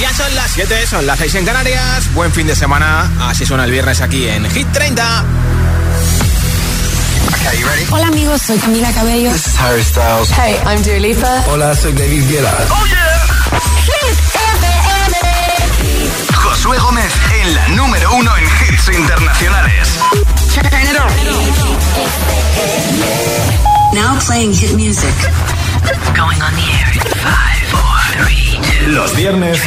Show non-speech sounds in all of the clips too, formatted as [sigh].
Ya son las 7, son las 6 en Canarias. Buen fin de semana. Así suena el viernes aquí en Hit 30. Hola amigos, soy Camila Cabello. This is Harry Styles. Hey, I'm Dua Lipa. Hola, soy David Guetta. Oh yeah. Josué Gómez en la número uno en hits internacionales. Now playing hit music. Going on the air in five, four, three, two. Los viernes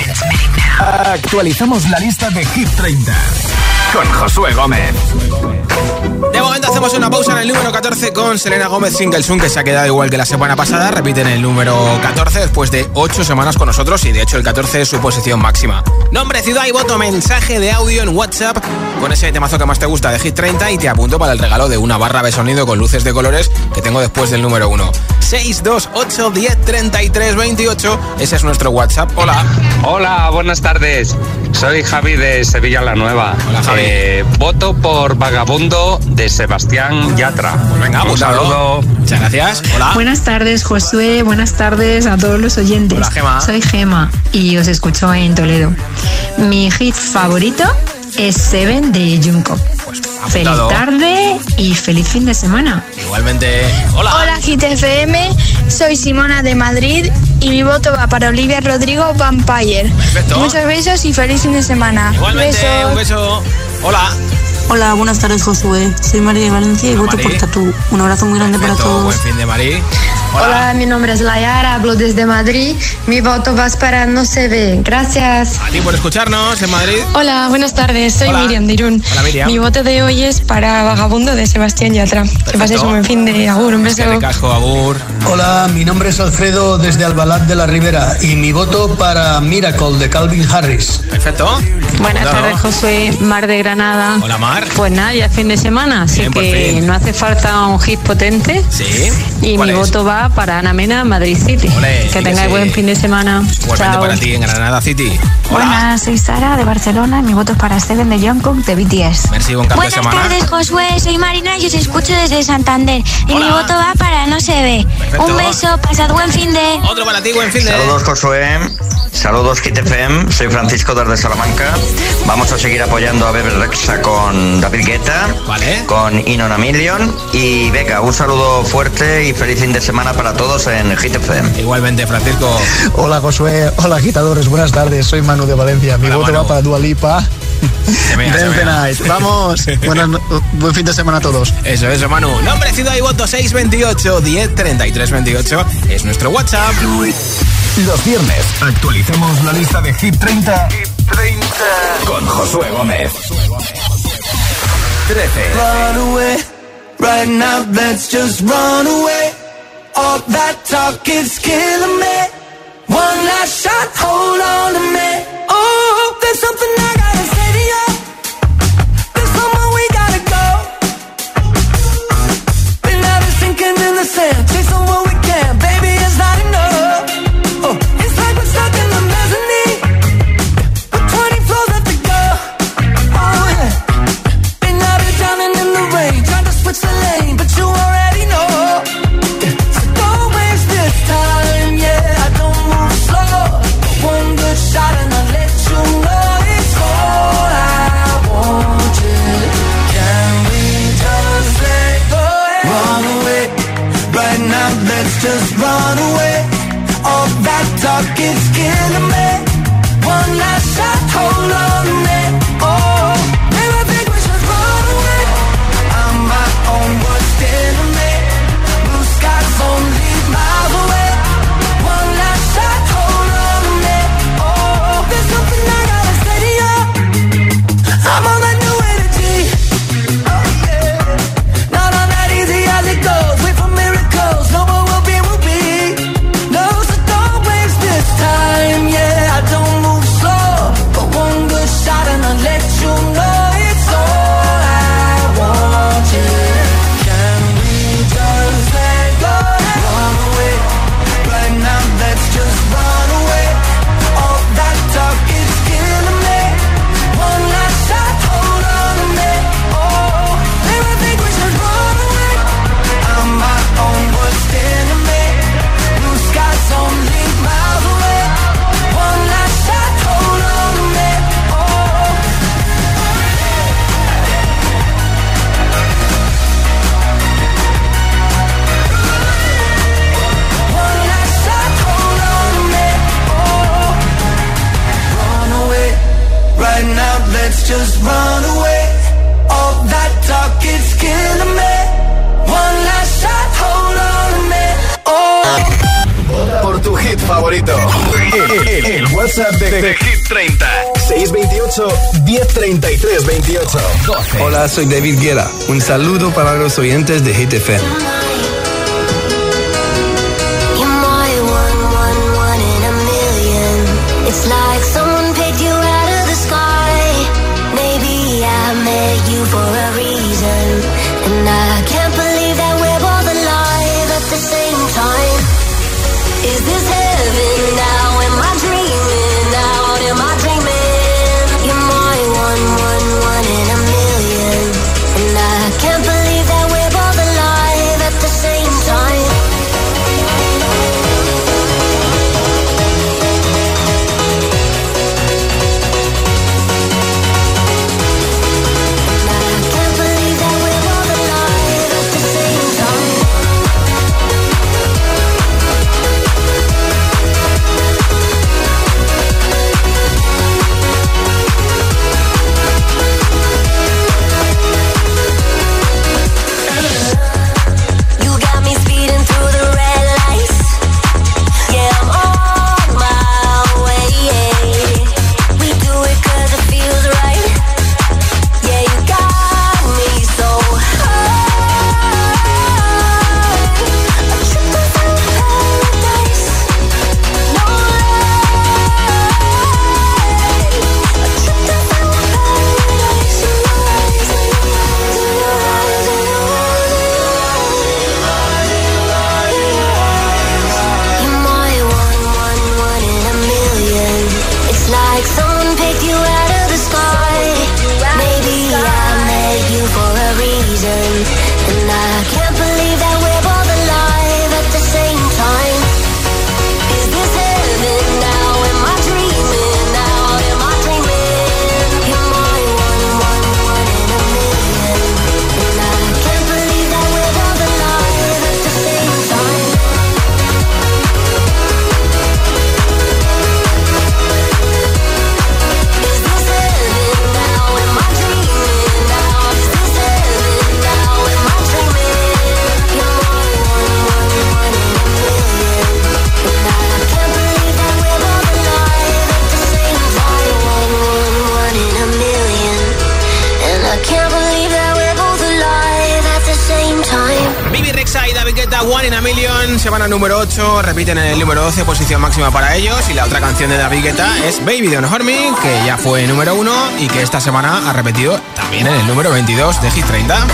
actualizamos la lista de Hit 30 con Josué Gómez. De momento hacemos una pausa en el número 14 con Selena Gómez Singlesun, que se ha quedado igual que la semana pasada. Repite en el número 14 después de 8 semanas con nosotros y de hecho el 14 es su posición máxima. Nombre, ciudad y voto, mensaje de audio en WhatsApp con ese temazo que más te gusta de Hit 30 y te apunto para el regalo de una barra de sonido con luces de colores que tengo después del número 1. 628 10 33 28, ese es nuestro WhatsApp. Hola. Hola, buenas tardes. Soy Javi de Sevilla la Nueva. Hola, Javi. Eh, voto por Vagabundo de Sebastián Yatra. Pues venga, Un saludo. Muchas gracias. Hola. Buenas tardes, Josué. Buenas tardes a todos los oyentes. Hola, Gema. Soy Gema y os escucho en Toledo. Mi hit favorito es Seven de Junko. Feliz apuntado. tarde y feliz fin de semana. Igualmente. Hola. Hola GTFM, soy Simona de Madrid y mi voto va para Olivia Rodrigo Vampire. Perfecto. Muchos besos y feliz fin de semana. Igualmente, Besos. un beso. Hola. Hola, buenas tardes, Josué. Soy María de Valencia y Hola, voto por Tatú. Un abrazo muy grande para Perfecto, todos. Buen fin de Mari. Hola, mi nombre es Layara, hablo desde Madrid. Mi voto va para No se ve. Gracias. A ti por escucharnos en Madrid. Hola, buenas tardes. Soy Hola. Miriam de Irún. Hola, Miriam. Mi voto de hoy es para Vagabundo de Sebastián Yatra. Que paséis un buen fin de agur. Un beso. Qué ricasco, Agur. Hola, mi nombre es Alfredo desde Albalat de la Ribera y mi voto para Miracle de Calvin Harris. Perfecto. Buenas tardes, Josué, Mar de Granada. Hola, Mar. Pues nada, ya es fin de semana, así Bien, por que no hace falta un hit potente. Sí. Y ¿Cuál mi es? voto va para Ana Mena, Madrid City. Ole, que tengáis buen fin de semana. Igualmente Chao. para ti en Granada City. Hola. Buenas, soy Sara de Barcelona y mi voto es para Steven de Jungkook de BTS. Merci, buen Buenas semana. tardes, Josué. Soy Marina y os escucho desde Santander. Y Hola. mi voto va para No se ve. Perfecto. Un beso, pasad buen fin de. Otro para ti, buen fin de. Saludos Josué, saludos Kit FM, soy Francisco desde Salamanca. Vamos a seguir apoyando a Bebe Rexa con David Guetta, Vale. con Inon Million y venga, un saludo fuerte y feliz fin de semana para todos en Hit FM. Igualmente, Francisco. Hola Josué, hola agitadores, buenas tardes, soy Manu de Valencia. Mi Hola, voto Manu. va para Dua Lipa. Se vea, se Dance the vea. night. Vamos, [laughs] buenas buen fin de semana a todos. Eso, eso, Manu. Nombre, ciudad y voto 628 10 33 28 es nuestro WhatsApp. Los viernes actualizamos la lista de Hit 30, con Josué Gómez. 13. Run away, right now let's just run away. All that talk is killing me. One last shot, hold on to me. Oh, there's something I gotta say to you. There's somewhere we gotta go. Out here sinking in the sand, that talk WhatsApp de, de Hit 30. 628 1033 28. 12. Hola, soy David Guerra. Un saludo para los oyentes de Hit FM. Repiten en el número 12, posición máxima para ellos. Y la otra canción de David Guetta es Baby de Hurt Me, que ya fue número 1 y que esta semana ha repetido también en el número 22 de Hit 30.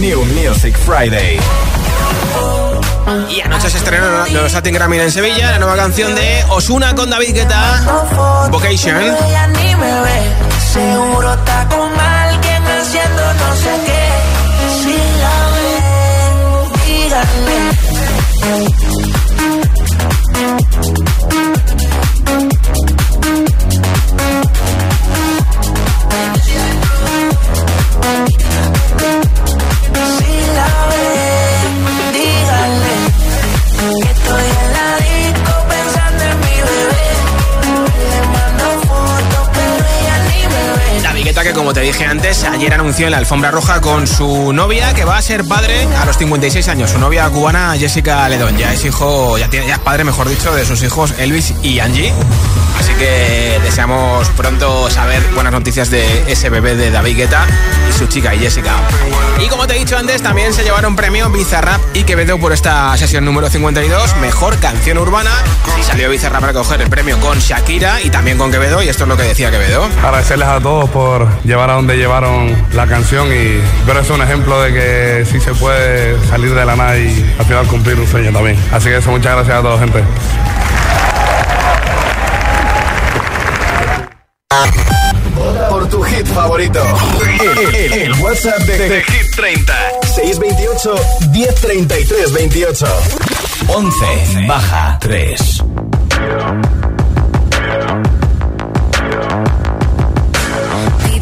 New Music Friday. Y anoche se estrenó los Latin Grammy en Sevilla, la nueva canción de Osuna con David Guetta, Vocation. Seguro está con alguien haciendo no sé qué. Si la ven, díganme. Como te dije antes, ayer anunció en la alfombra roja con su novia que va a ser padre a los 56 años. Su novia cubana Jessica Ledón. Ya es hijo, ya, tiene, ya es padre, mejor dicho, de sus hijos Elvis y Angie. Así que deseamos pronto saber buenas noticias de ese bebé de David Guetta y su chica Jessica. Y como te he dicho antes, también se llevaron premio Bizarrap y Quevedo por esta sesión número 52, Mejor Canción Urbana. Y salió Bizarrap para coger el premio con Shakira y también con Quevedo. Y esto es lo que decía Quevedo. Agradecerles a todos por llevar a donde llevaron la canción y pero es un ejemplo de que sí se puede salir de la nada y al final cumplir un sueño también. Así que eso, muchas gracias a todos, gente. Por tu hit favorito. El, el- el WhatsApp de, de Hit 30. 628 628 1033 28. 11 baja 3.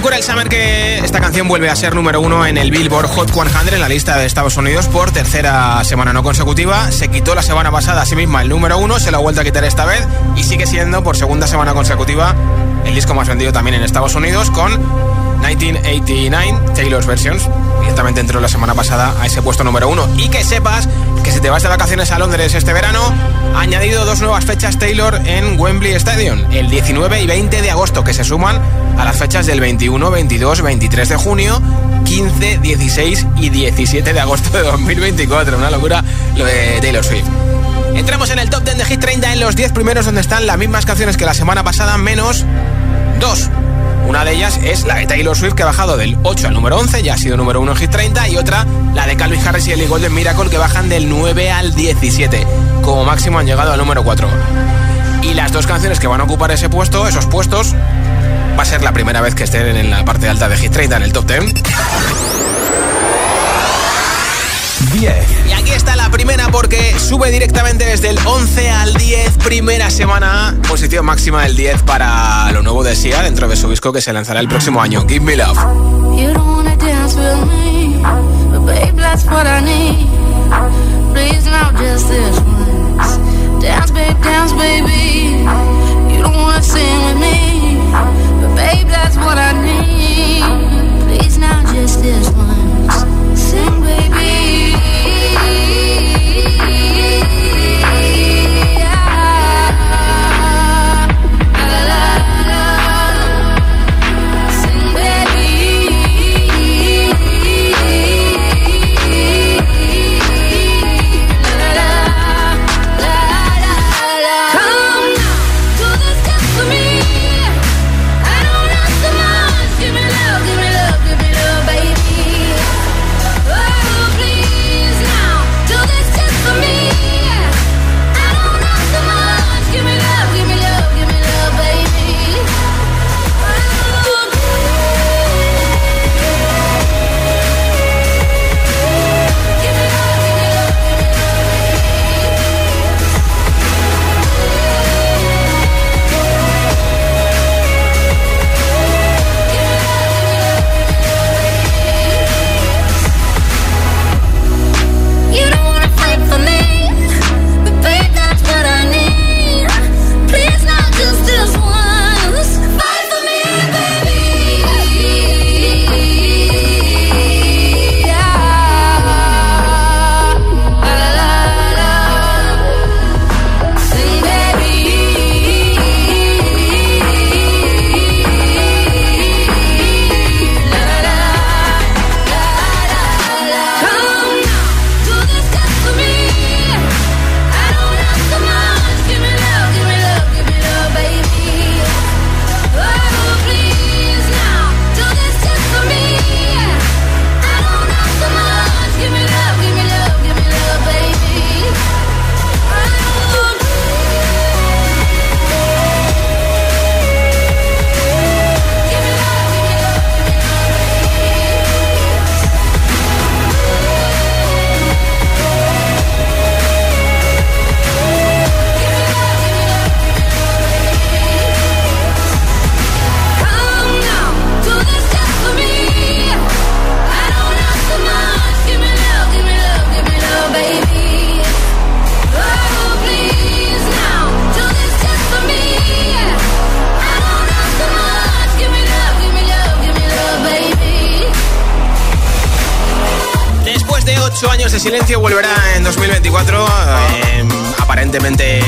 Con Cruel Summer que esta canción vuelve a ser número uno en el Billboard Hot 100 en la lista de Estados Unidos por tercera semana no consecutiva. Se quitó la semana pasada a sí misma el número uno, se lo ha vuelto a quitar esta vez y sigue siendo por segunda semana consecutiva el disco más vendido también en Estados Unidos con 1989 Taylor's Versions. Directamente entró la semana pasada a ese puesto número uno. Y que sepas que si te vas de vacaciones a Londres este verano, ha añadido dos nuevas fechas Taylor en Wembley Stadium, el 19 y 20 de agosto, que se suman a las fechas del 21, 22, 23 de junio, 15, 16 y 17 de agosto de 2024. Una locura lo de Taylor Swift. Entramos en el top 10 de Hit 30 en los 10 primeros donde están las mismas canciones que la semana pasada, menos dos. Una de ellas es la de Taylor Swift que ha bajado del 8 al número 11, ya ha sido número 1 en Hit 30, y otra, la de Calvin Harris y Ellie Golden Miracle que bajan del 9 al 17. Como máximo han llegado al número 4. Y las dos canciones que van a ocupar ese puesto, esos puestos, va a ser la primera vez que estén en la parte alta de Hit 30 en el top 10. 10. Aquí está la primera porque sube directamente desde el 11 al 10, primera semana, posición máxima del 10 para lo nuevo de Sia dentro de su disco que se lanzará el próximo año, Give Me Love. Dance babe. Dance, baby. You don't wanna sing with me, but babe, that's what I need. Please now just this once. Sing, baby. Silencio volverá en 2024. Eh, aparentemente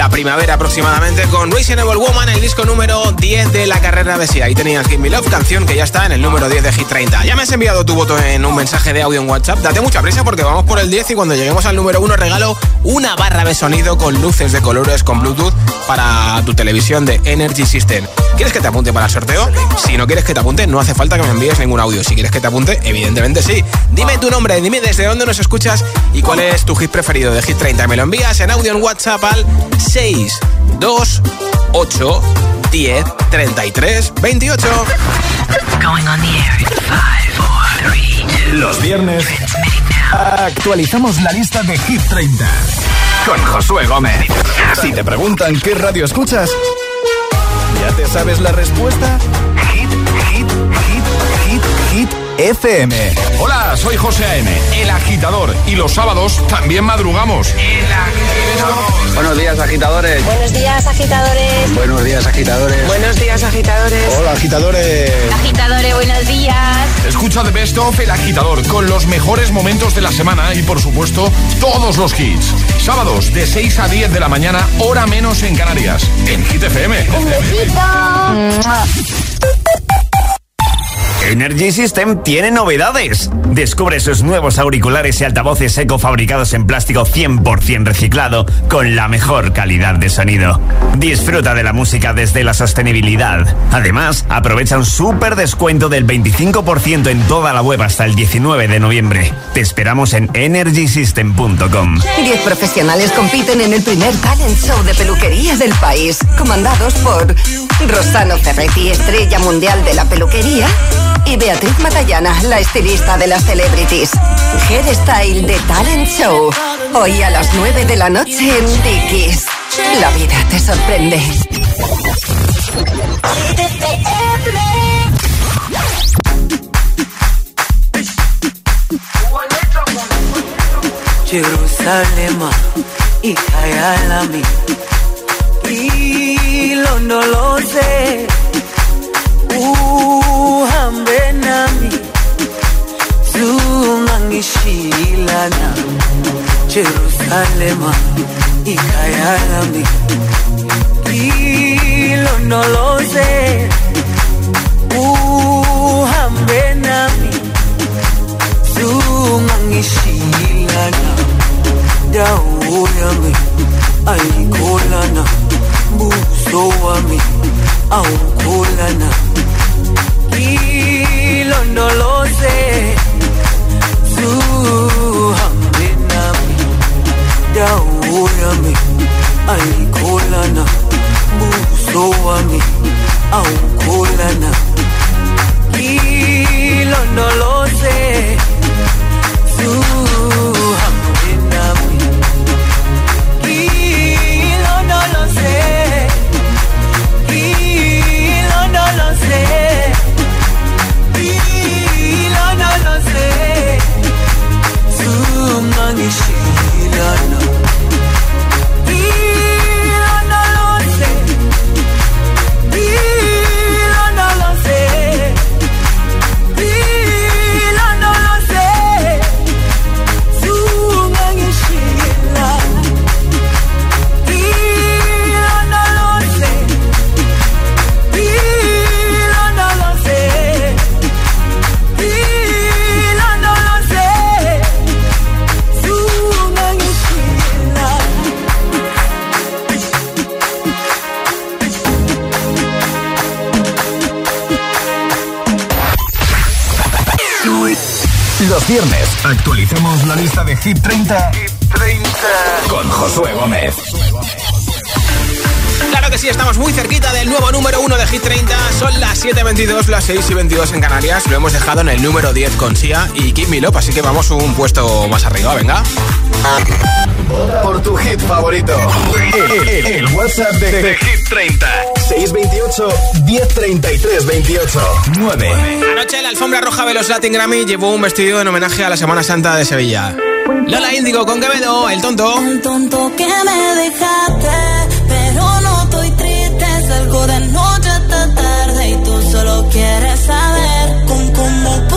la primavera aproximadamente con Reasonable Woman, el disco número 10 de la carrera de Sí. Ahí tenías Give Me Love, canción que ya está en el número 10 de Hit 30. Ya me has enviado tu voto en un mensaje de audio en WhatsApp. Date mucha prisa porque vamos por el 10 y cuando lleguemos al número 1 regalo una barra de sonido con luces de colores con Bluetooth para tu televisión de Energy System. ¿Quieres que te apunte para el sorteo? Si no quieres que te apunte, no hace falta que me envíes ningún audio. Si quieres que te apunte, evidentemente sí. Dime tu nombre, dime desde dónde nos escuchas y cuál es tu hit preferido de Hit 30. Me lo envías en audio en WhatsApp al 628 10 33 28. Los viernes actualizamos la lista de Hit 30 con Josué Gómez. Si te preguntan qué radio escuchas, ¿ya te sabes la respuesta? FM. Hola, soy José A.M., el agitador. Y los sábados también madrugamos. El agitador. Buenos días, agitadores. Buenos días, agitadores. Buenos días, agitadores. Buenos días, agitadores. Hola, agitadores. Agitadores, buenos días. Escucha The Best of El Agitador con los mejores momentos de la semana y, por supuesto, todos los hits. Sábados de 6 a 10 de la mañana, hora menos en Canarias. En Hit FM. Un besito. Energy System tiene novedades. Descubre sus nuevos auriculares y altavoces eco fabricados en plástico 100% reciclado con la mejor calidad de sonido. Disfruta de la música desde la sostenibilidad. Además, aprovecha un súper descuento del 25% en toda la web hasta el 19 de noviembre. Te esperamos en energysystem.com. Diez profesionales compiten en el primer talent show de peluquería del país, comandados por Rosano Ferretti, estrella mundial de la peluquería, y Beatriz Matallana, la estilista de las celebrities. Hairstyle de Talent Show. Hoy a las 9 de la noche en Dickies. La vida te sorprende. Jerusalema ikayalami ilondoloze uhambe nami zungangishilana Jerusalema ikayalami ilondoloze uhambe nami zungangishilana dawo yami ayikholana buso wami awukholana ilondoloze zuhambe nami dawo yami ayikholana buso wami awukholana ilondoloze viernes actualizamos la lista de Hit 30, con Josué Gómez. Claro que sí, estamos muy cerquita del nuevo número 1 de Hit 30. Son las 7.22, las 6 y 22 en Canarias. Lo hemos dejado en el número 10 con Sia y Me Love, así que vamos un puesto más arriba, venga. Por tu hit favorito. El, el- el WhatsApp de, de Hit 30. 628 1033 28 9. Anoche la alfombra roja de los Latin Grammy llevó un vestido en homenaje a la Semana Santa de Sevilla. Lola Índigo con Quevedo, el tonto. El tonto que me dejaste, pero no estoy triste. Salgo de noche hasta tarde y tú solo quieres saber con cómo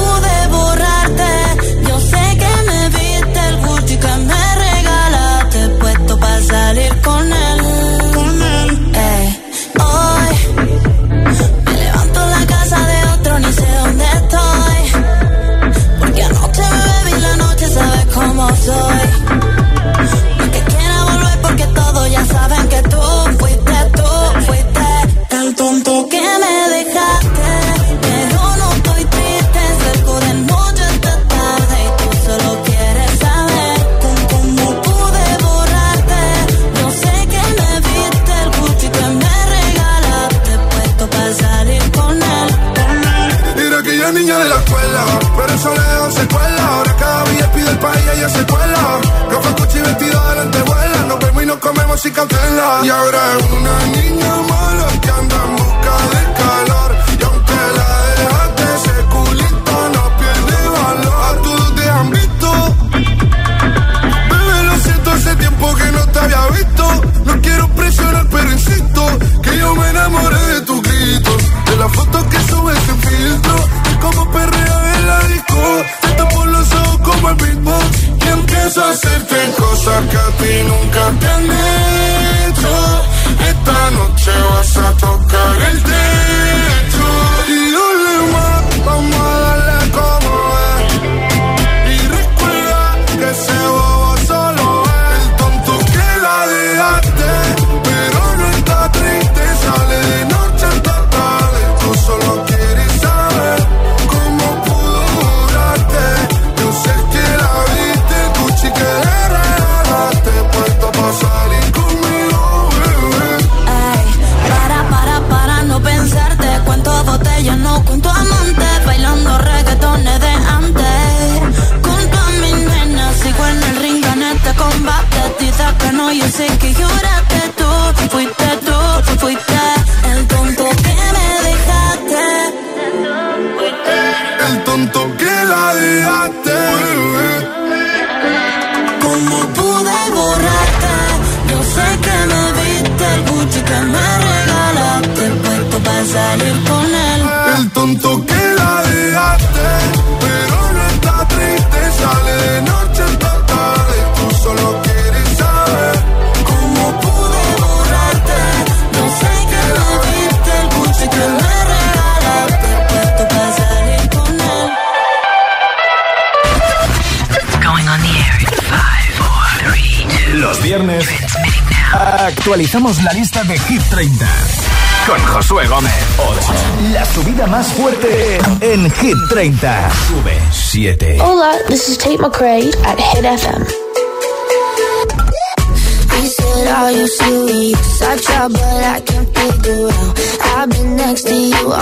actualizamos la lista de Hit 30 con Josué Gómez. La subida más fuerte en Hit 30. Sube Hola, this is Tate McRae at Hit FM. I out. I've been next to you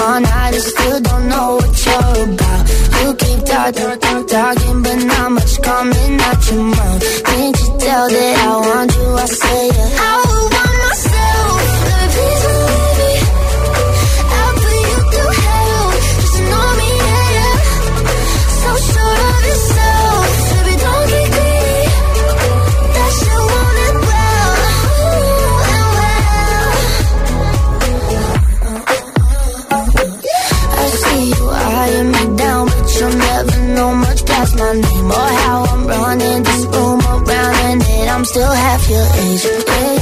still don't know what you're about. You keep talking, but much coming mouth. Can't you tell that I want you? I say, Or how I'm running this room around and then I'm still half your age. Yeah.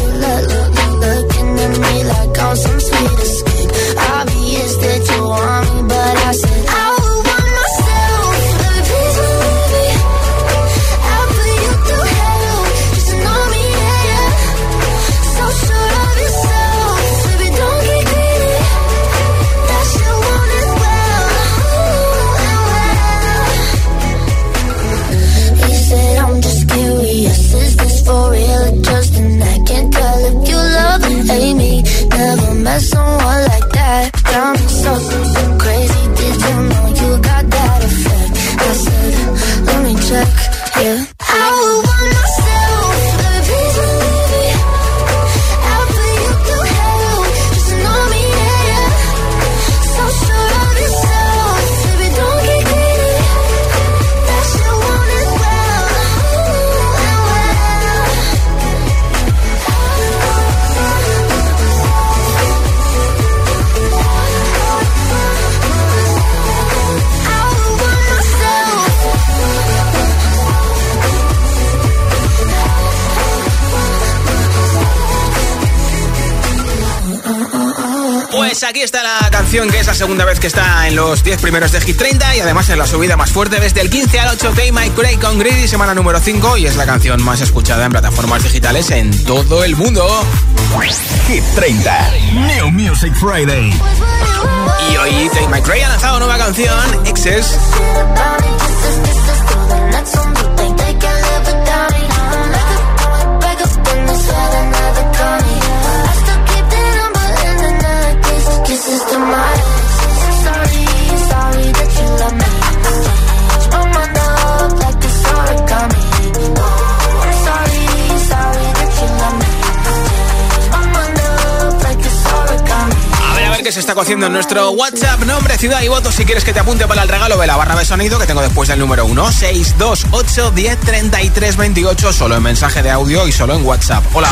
segunda vez que está en los 10 primeros de Hit 30 y además en la subida más fuerte desde el 15 al 8 de Mike Craig con Greedy, semana número 5 y es la canción más escuchada en plataformas digitales en todo el mundo. Hit 30, New Music Friday. Y hoy Take Mike Craig ha lanzado nueva canción, Excess. Está cociendo en nuestro WhatsApp. Nombre, ciudad y voto si quieres que te apunte para el regalo de la barra de sonido que tengo después del número 1. 628 10 33 28. Solo en mensaje de audio y solo en WhatsApp. Hola.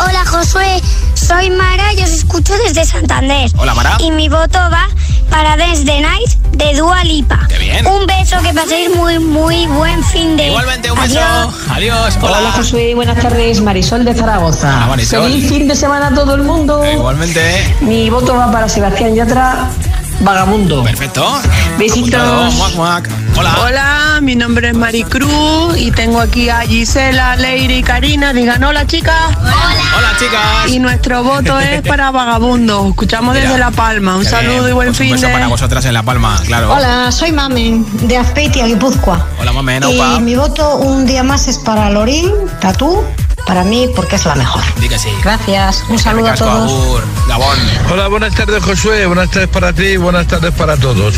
Hola Josué, soy Mara y os escucho desde Santander. Hola Mara. Y mi voto va para Dance the Night de Dua Lipa. Qué bien. Un beso, que paséis muy, muy buen fin de Igualmente, un beso. Adiós. Adiós. Hola. Hola Josué, buenas tardes, Marisol de Zaragoza. Hola, Marisol. Feliz fin de semana a todo el mundo. Igualmente. Mi voto va para Sebastián Yatra, Vagabundo. Perfecto. Besitos. Apuntado. Muac, muac. Hola. Hola, mi nombre es Maricruz y tengo aquí a Gisela, Leire y Karina. Digan hola chicas. Hola, chicas. Y nuestro voto es [laughs] para Vagabundo. Escuchamos Mira, desde La Palma. Un saludo bien. y buen fin Un beso de. para vosotras en La Palma, claro. Hola, soy Mamen, de Azpeitia, Guipúzcoa. Hola, mamen, Y mi voto un día más es para Lorín, Tatú, para mí porque es la mejor. Sí. Gracias, un saludo a todos. Hola, buenas tardes Josué, buenas tardes para ti, buenas tardes para todos.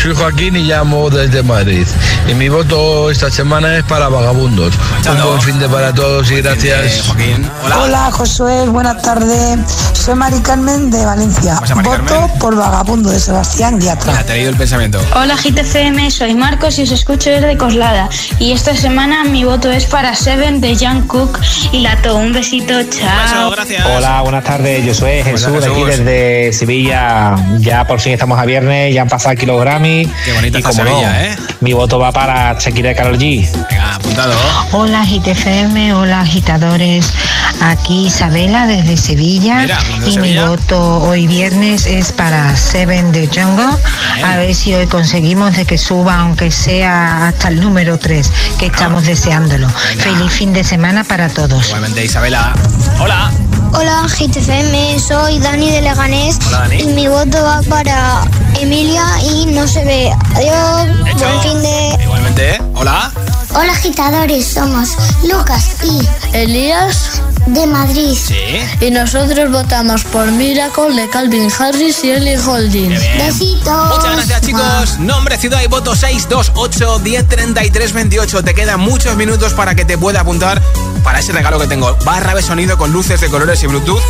Soy Joaquín y llamo desde Madrid. Y mi voto esta semana es para Vagabundos. Un buen fin de para todos y gracias. Joaquín. Hola. Josué, buenas tardes. Soy Mari Carmen de Valencia. Mari Voto por Vagabundo de Sebastián Yatra. Mira, te he leído el pensamiento. Hola GTFM, soy Marcos y os escucho desde Coslada. Y esta semana mi voto es para Seven de Jan Cook y Lato. Un besito, chao. gracias. Hola, buenas tardes. Yo soy Jesús, de aquí desde Sevilla. Ya por fin estamos a viernes, ya han pasado aquí los Grammy. Qué bonita y está como no, ¿eh? mi voto va para Shakira y Karol G. Venga, apuntado. Hola GTFM, hola agitadores. Aquí Isabela desde Sevilla Mira, y mi voto hoy viernes es para Seven de Jungle. A ver si hoy conseguimos de que suba aunque sea hasta el número 3, que estamos deseándolo. Feliz fin de semana para todos. Igualmente, Isabela. Hola. Hola GTFM, soy Dani de Leganés Hola, Dani. y mi voto va para Emilia y no se ve. Adiós, Hecho. buen fin de... Igualmente. Hola. Hola agitadores, somos Lucas y Elías de Madrid. Sí. Y nosotros votamos por Miracle de Calvin Harris y Ellie Holding. Besitos. Muchas gracias, chicos. Nombre, ciudad y voto 628 1033 28. Te quedan muchos minutos para que te pueda apuntar para ese regalo que tengo. Barra de sonido con luces de colores y Bluetooth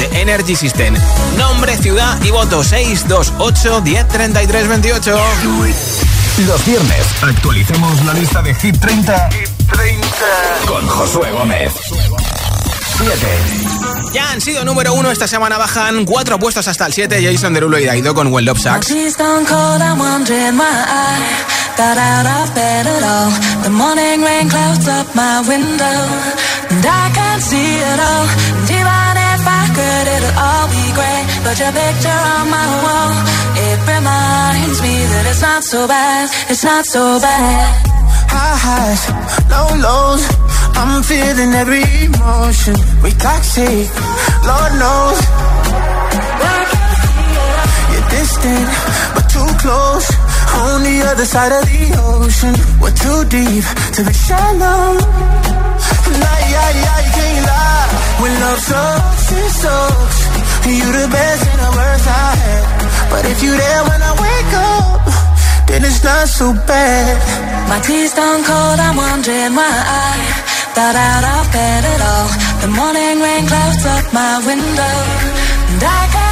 de Energy System. Nombre, ciudad y voto 628 1033 28. Los viernes actualicemos la lista de Hit 30, con Josué Gómez. 7. Ya han sido número uno esta semana, bajan cuatro puestos hasta el 7. Jason Derulo y Daido con Well Love I got out of bed at all. The morning rain clouds up my window, and I can't see it all. And even could, it'll all be great. But your picture on my wall, it reminds me that it's not so bad, it's not so bad. High highs, low lows. I'm feeling every emotion. We toxic, Lord knows. You're distant, but too close. On the other side of the ocean. We're too deep to be shallow. Nah, yeah, yeah, you can't lie. When love sucks, it sucks. You the best and the worst I had. But if you there when I wake up, then it's not so bad. My tea's done cold, I'm wondering why I thought out of bed at all. The morning rain clouds up my window, and I can't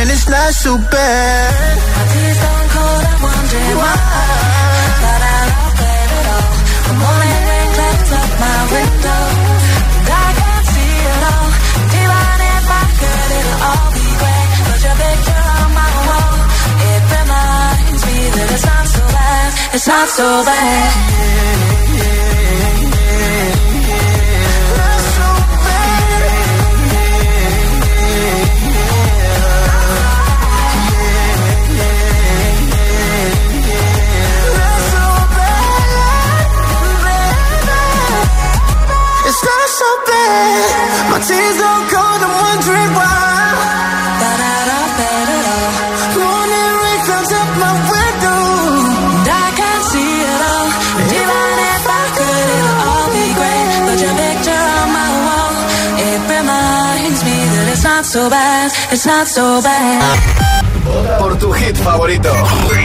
then it's not so bad. The morning rain and. And it's not so bad, it's not so bad. Por tu hit favorito.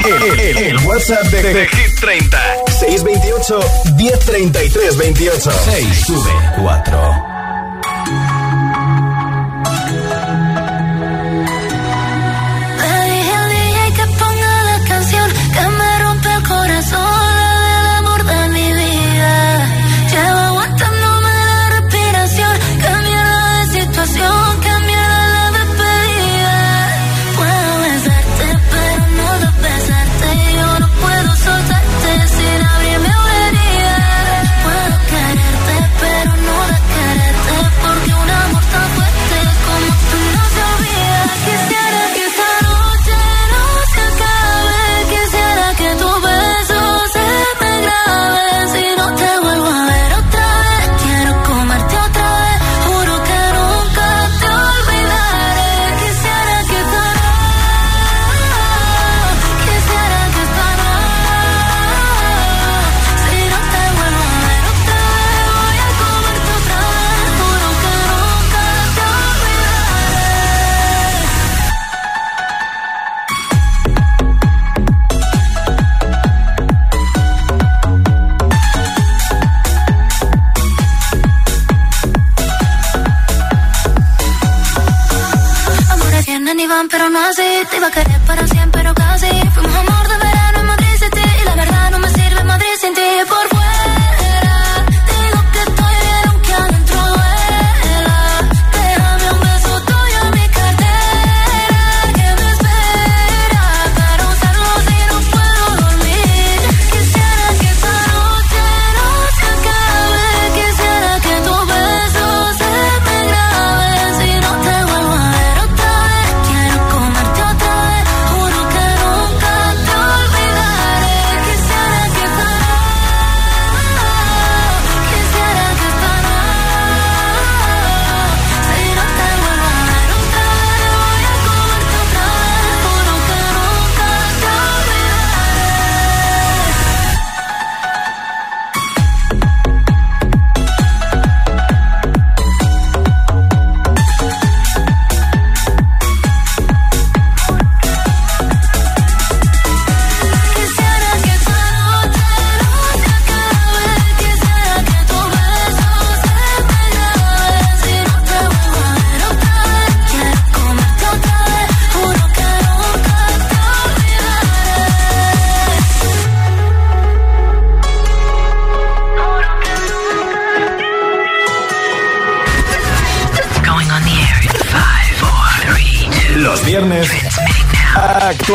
El, el, el WhatsApp de, de, de Hit 30. 628 1033 28. 6 sube 4.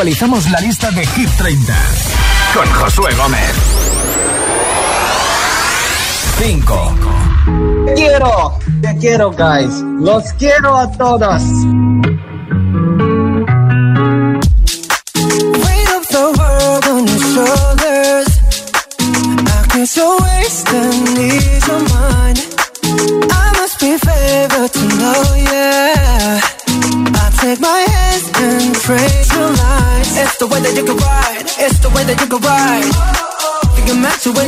Actualizamos la lista de Hit 30 con Josué Gómez. 5. Te quiero, te quiero, guys. Los quiero a todos. Weight of the world on your shoulders. I can so wasted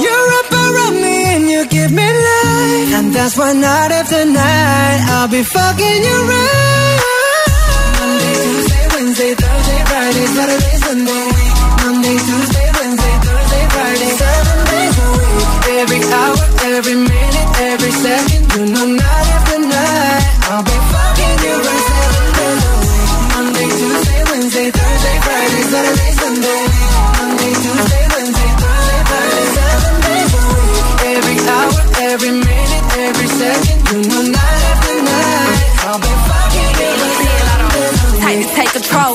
You're up around me and you give me life. And that's why night after night I'll be fucking you right. Monday, Tuesday, Wednesday, Thursday, Friday, Saturday, Sunday. Monday, Tuesday, Wednesday, Thursday, Friday, seven days a week. Every hour, every minute, to take control,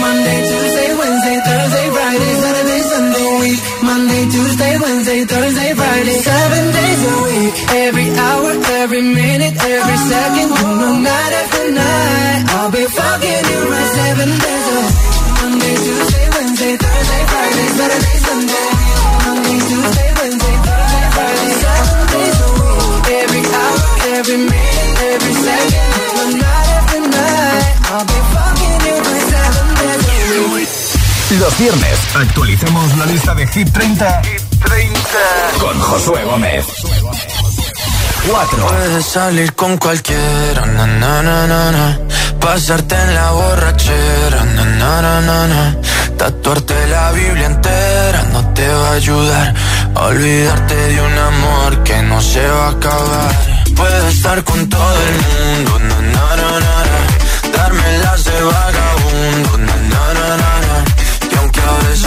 Monday, Tuesday, Wednesday, Thursday, Friday, Saturday, Sunday, week. Monday, Tuesday, Wednesday, Thursday, Friday, seven days a week. Every hour, every minute, every second, know, night after night. I'll be fucking you right seven days a week. Monday, Tuesday, Wednesday, Thursday, Friday, Saturday, Los viernes actualicemos la lista de Hit 30, con Josué Gómez. 4. Puedes salir con cualquiera, na, na, na. Pasarte en la borrachera, na. Tatuarte la Biblia entera no te va a ayudar. Olvidarte de un amor que no se va a acabar. Puedes estar con todo el mundo. Darme las de vagabundo,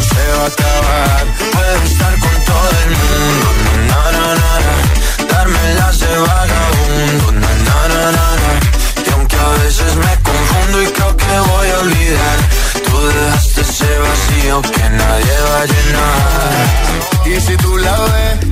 se va a acabar. Puedo estar con todo el mundo, na, na, na, na. Darme las de vagabundo, na, na. Y aunque a veces me confundo y creo que voy a olvidar, tú dejaste ese vacío que nadie va a llenar. Y si tú la ves,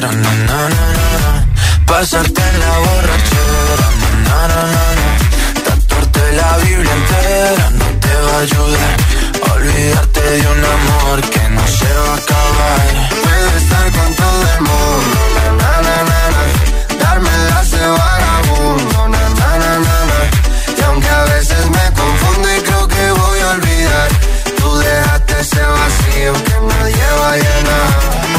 na, na, na, na. Pasarte en la borrachera, na, na, na. Tatuarte la Biblia entera no te va a ayudar. Olvidarte de un amor que no se va a acabar. Puedes estar con todo el mundo, na, na, na. Darme las de vagabundo, na, na, na. Y aunque a veces me confundo y creo que voy a olvidar, tú dejaste ese vacío que nadie va a llenar.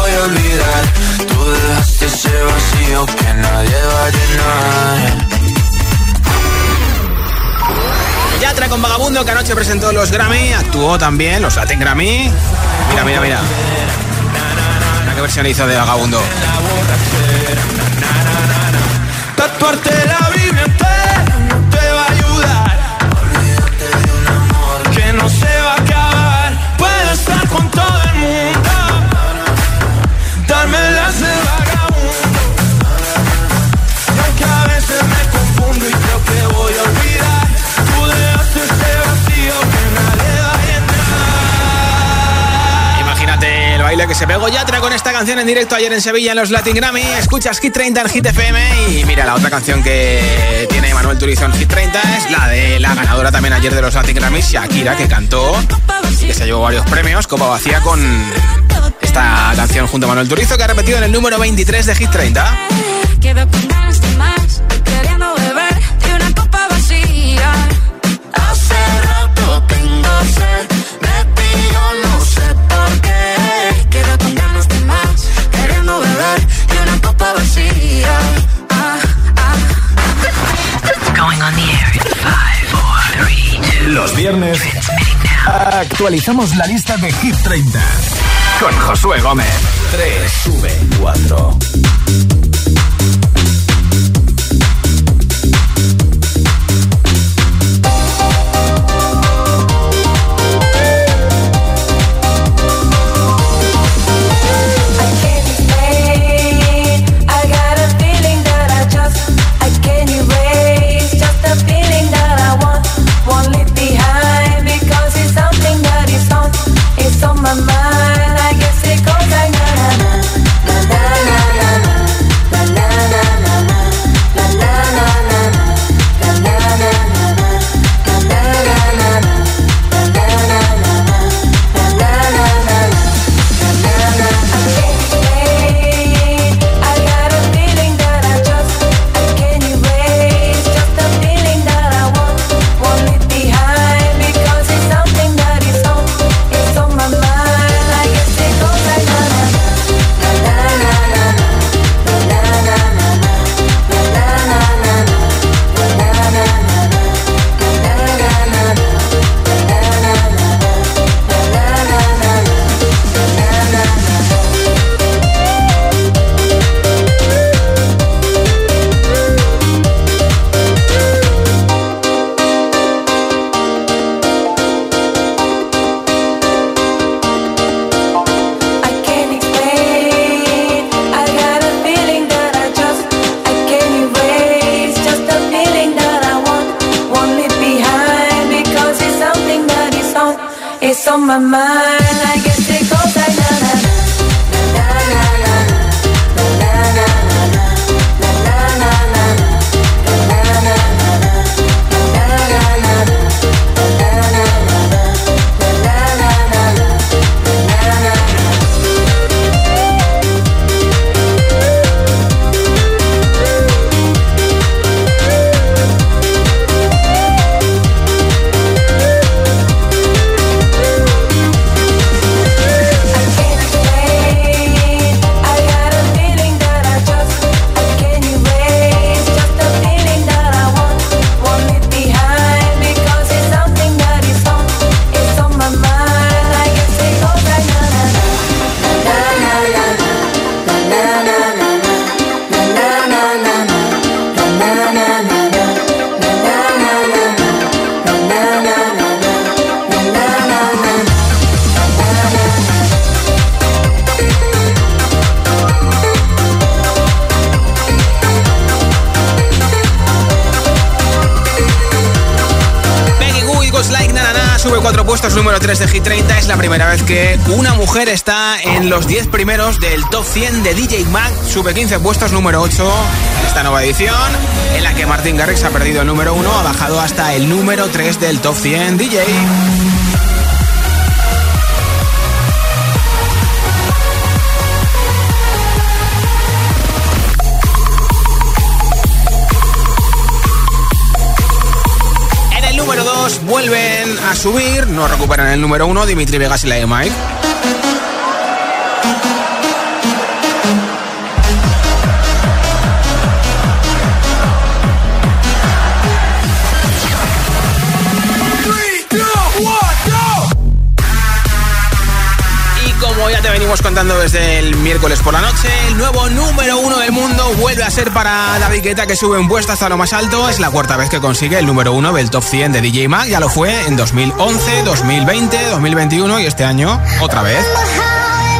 voy a olvidar, tú dejaste ese vacío que nadie va a llenar. Yatra con Vagabundo que anoche presentó los Grammy, actuó también los Latin Grammy. Mira, mira, mira. Mira qué versión hizo de Vagabundo. Tatuarte la pegó Yatra con esta canción en directo ayer en Sevilla en los Latin Grammy. Escuchas Hit 30 en Hit FM y mira, la otra canción que tiene Manuel Turizo en Hit 30 es la de la ganadora también ayer de los Latin Grammy, Shakira, que cantó que se llevó varios premios, Copa Vacía, con esta canción junto a Manuel Turizo que ha repetido en el número 23 de Hit 30. Los viernes actualizamos la lista de Hit 30 con Josué Gómez. 3 sube 4. Número 3 de Hit 30 es la primera vez que una mujer está en los 10 primeros del top 100 de DJ Mag. Sube 15 puestos, número 8 en esta nueva edición, en la que Martin Garrix ha perdido el número 1, ha bajado hasta el número 3 del top 100 DJ. Vuelven a subir, no recuperan el número uno, Dimitri Vegas y la de Mike. Venimos contando desde el miércoles por la noche, el nuevo número uno del mundo vuelve a ser para David Guetta que sube un puesto hasta lo más alto. Es la cuarta vez que consigue el número uno del top 100 de DJ Mag. Ya lo fue en 2011, 2020, 2021 y este año otra vez.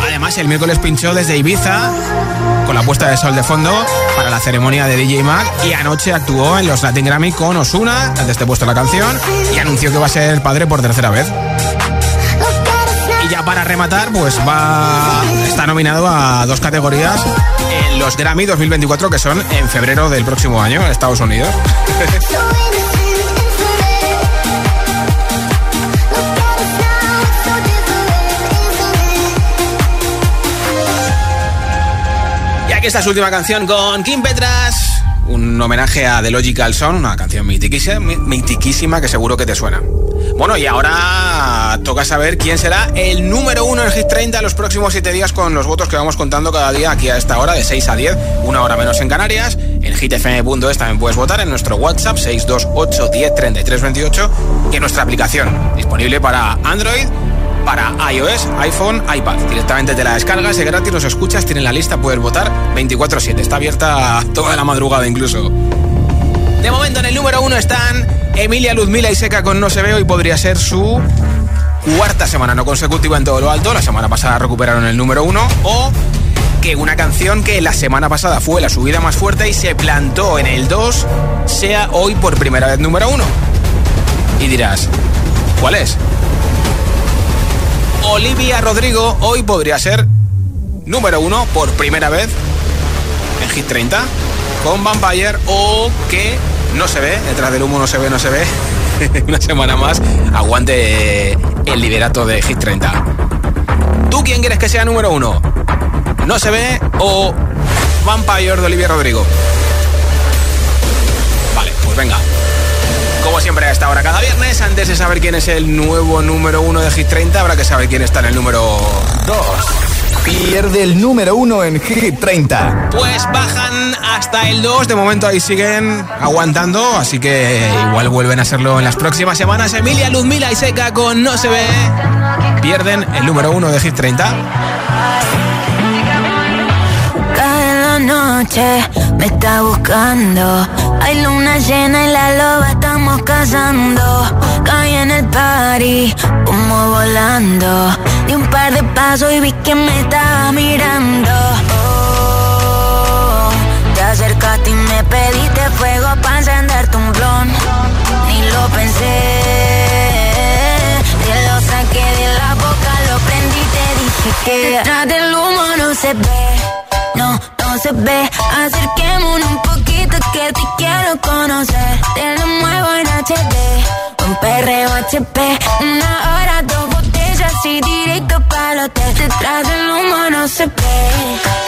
Además, el miércoles pinchó desde Ibiza con la puesta de sol de fondo para la ceremonia de DJ Mag y anoche actuó en los Latin Grammy con Osuna, antes te he puesto la canción, y anunció que va a ser padre por tercera vez ya para rematar, pues va está nominado a dos categorías en los Grammy 2024 que son en febrero del próximo año en Estados Unidos. [laughs] y aquí está su última canción con Kim Petras un homenaje a The Logical Song, una canción mitiquísima, que seguro que te suena. Bueno, y ahora toca saber quién será el número uno en Hit 30 los próximos 7 días con los votos que vamos contando cada día aquí a esta hora, de 6 a 10, una hora menos en Canarias. En hitfm.es también puedes votar en nuestro WhatsApp 628 10 33 28 y en nuestra aplicación, disponible para Android para iOS, iPhone, iPad. Directamente te la descargas, es gratis, los escuchas, tienen la lista, puedes votar 24-7. Está abierta toda la madrugada incluso. De momento en el número uno están Emilia Luzmila y Seca con No se ve y podría ser su cuarta semana no consecutiva en todo lo alto. La semana pasada recuperaron el número uno. O que una canción que la semana pasada fue la subida más fuerte y se plantó en el 2 sea hoy por primera vez número uno. Y dirás, ¿cuál es? Olivia Rodrigo hoy podría ser número uno por primera vez en Hit 30 con Vampire o que no se ve, detrás del humo no se ve, no se ve. [laughs] Una semana más aguante el liderato de Hit 30. ¿Tú quién quieres que sea número uno? ¿No se ve o Vampire de Olivia Rodrigo? Vale, pues venga. Como siempre a esta hora cada viernes, antes de saber quién es el nuevo número uno de Hit 30, habrá que saber quién está en el número 2. Pierde el número uno en Hit 30. Pues bajan hasta el 2. De momento ahí siguen aguantando. Así que igual vuelven a hacerlo en las próximas semanas. Emilia, Luzmila y Seca con No se ve. Pierden el número uno de Hit 30. Cada noche me está buscando. Hay luna llena y la loba estamos cazando. Caí en el party, como volando. Di un par de pasos y vi que me estaba mirando. Oh, te acercaste y me pediste fuego para encenderte un blon. Ni lo pensé. Te lo saqué de la boca, lo prendí y te dije que detrás del humo no se ve. No, no se ve. Acerquémonos un poquito que te quiero conocer. Te lo muevo en HD. Un perreo HP. Una hora, dos y directo para el hotel. Detrás del humo no se ve.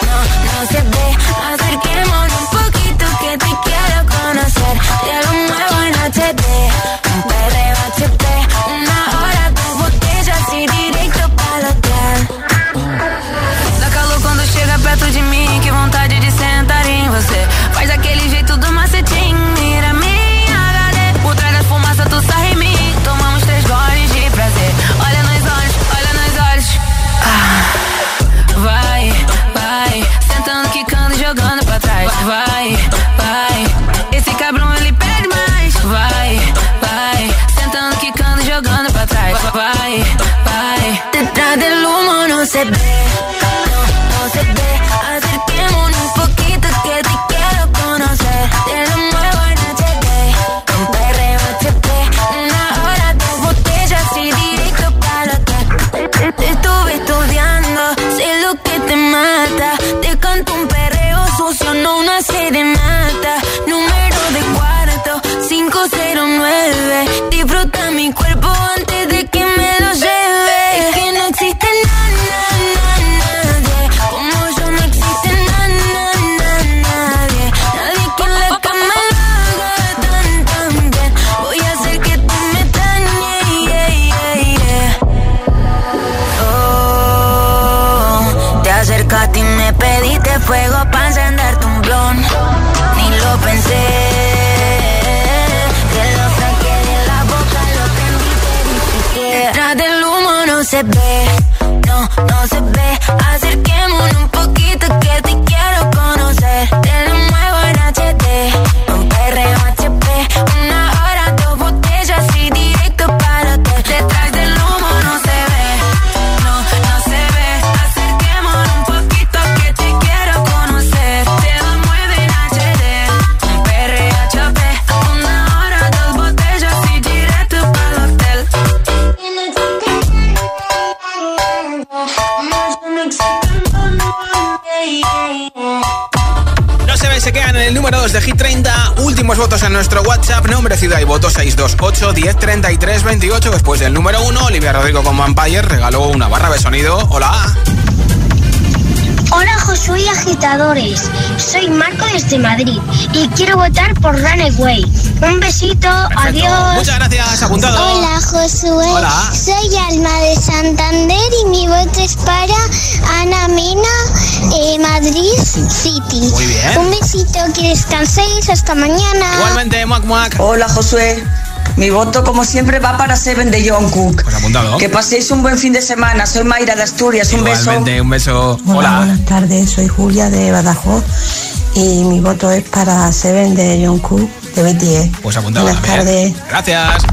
No, no se ve. Acerquémonos un poquito que te quiero conocer. Te lo muevo en HD. Un perreo HP. Una se ve. Humo 628 1033 28. Después del número 1, Olivia Rodrigo con Vampire regaló una barra de sonido. Hola. Hola Josué y agitadores, soy Marco desde Madrid y quiero votar por Runaway. Un besito, adiós. Muchas gracias, apuntado. Hola Josué, Hola. soy Alma de Santander y mi voto es para Ana Mena, eh, Madrid City. Muy bien. Un besito, que descanséis, hasta mañana. Igualmente, Mac Mac. Hola Josué, mi voto como siempre va para Seven de John Cook. Pues apuntado. Que paséis un buen fin de semana, soy Mayra de Asturias, un beso. Un beso. Hola. buenas tardes, soy Julia de Badajoz y mi voto es para Seven de John Cook de BTS. Pues apuntado Buenas tardes. Gracias.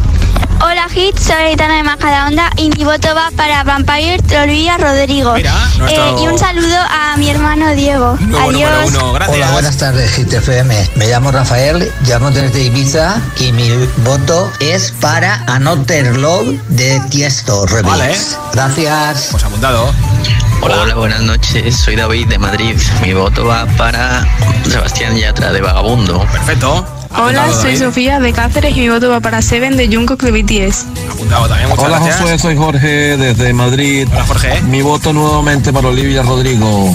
Hola Hit, soy Aitana de Majadahonda y mi voto va para Vampire Olivia Rodrigo. Mira, nuestro- Eh, y un saludo a mi hermano Diego. Nuevo Adiós. uno, gracias. Hola, buenas tardes, Hit FM. Me llamo Rafael, llamo desde Ibiza y mi voto es para Another Love de Tiesto Remix. Vale. Gracias. Pues apuntado. Hola. buenas noches. Soy David de Madrid. Mi voto va para Sebastián Yatra de Vagabundo. Perfecto. Hola, soy. Sofía de Cáceres y mi voto va para Seven de Jungkook de BTS. Apuntado también, muchas Hola gracias. Josué, soy Jorge desde Madrid. Hola, Jorge. Mi voto nuevamente para Olivia Rodrigo.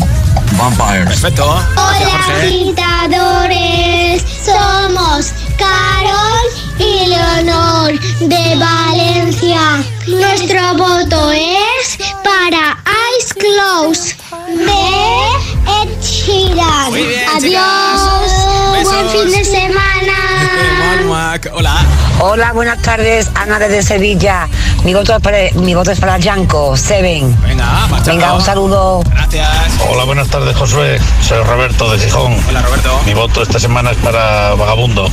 Vampires. Perfecto. Gracias, Jorge. agitadores, somos Carol y Leonor de Valencia. Nuestro voto es para Ice Close de Ed Sheeran. Muy bien, Adiós, chicas. buen fin de semana. [laughs] Hola. Hola, buenas tardes, Ana desde Sevilla. Mi voto es para, mi voto es para Yanko, Seven. Venga. Venga, un saludo. Gracias. Hola, buenas tardes, Josué. Soy Roberto de Gijón. Hola, Roberto. Mi voto esta semana es para Vagabundo.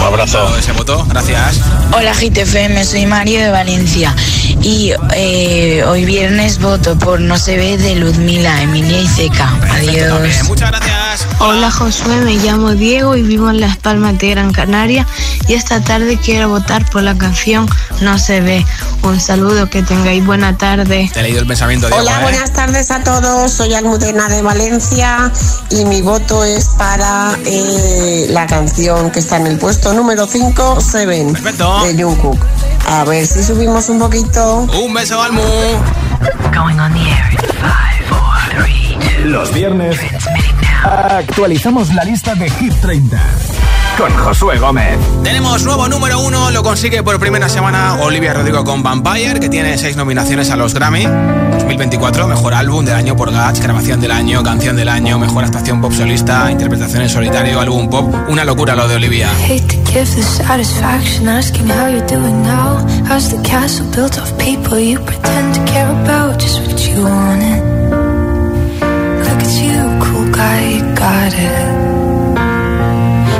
Un abrazo. Ese voto, gracias. Hola GTFM, soy Mario de Valencia y eh, hoy viernes voto por No se ve de Ludmila, Emilia y Ceca. Perfecto también. Muchas gracias. Hola Josué, me llamo Diego y vivo en Las Palmas de Gran Canaria y esta tarde quiero votar por la canción No se ve. Un saludo, que tengáis buena tarde. Te he leído el pensamiento, Diego. Hola, ¿eh? buenas tardes a todos. Soy Almudena de Valencia y mi voto es para eh, la canción que está en el puesto número 5, Seven, Perfecto. de Jungkook. A ver si subimos un poquito. Un beso, Almu. Going on the air in five, four, three, two. Los viernes actualizamos la lista de Hit 30 con Josué Gómez. Tenemos nuevo número uno, lo consigue por primera semana Olivia Rodrigo con Vampire, que tiene seis nominaciones a los Grammy. 2024, mejor álbum del año por Gach, grabación del año, canción del año, mejor actuación pop solista, interpretación en solitario, álbum pop. Una locura lo de Olivia. Hate to give the satisfaction asking how you're doing now. How's the castle built of people you pretend to care about? Just what you wanted. Look at you, cool guy, you got it.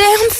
a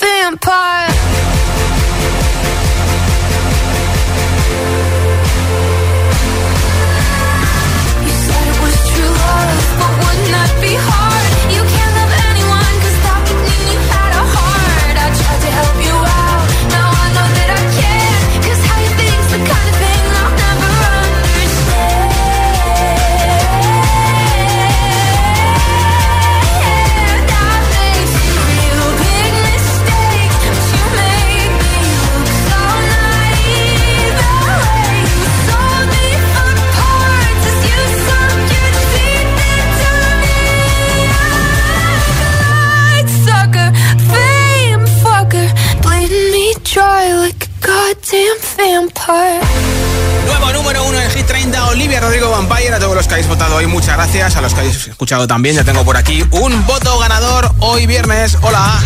Rodrigo Vampire. A todos los que habéis votado hoy, muchas gracias. A los que habéis escuchado también, ya tengo por aquí un voto ganador hoy viernes. Hola.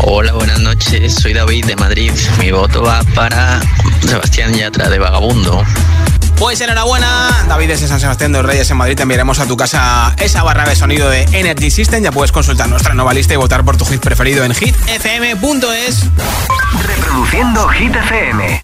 Hola, buenas noches. Soy David de Madrid. Mi voto va para Sebastián Yatra de Vagabundo. Pues enhorabuena, David desde San Sebastián de los Reyes en Madrid. Te enviaremos a tu casa esa barra de sonido de Energy System. Ya puedes consultar nuestra nueva lista y votar por tu hit preferido en hitfm.es. Reproduciendo Hit FM.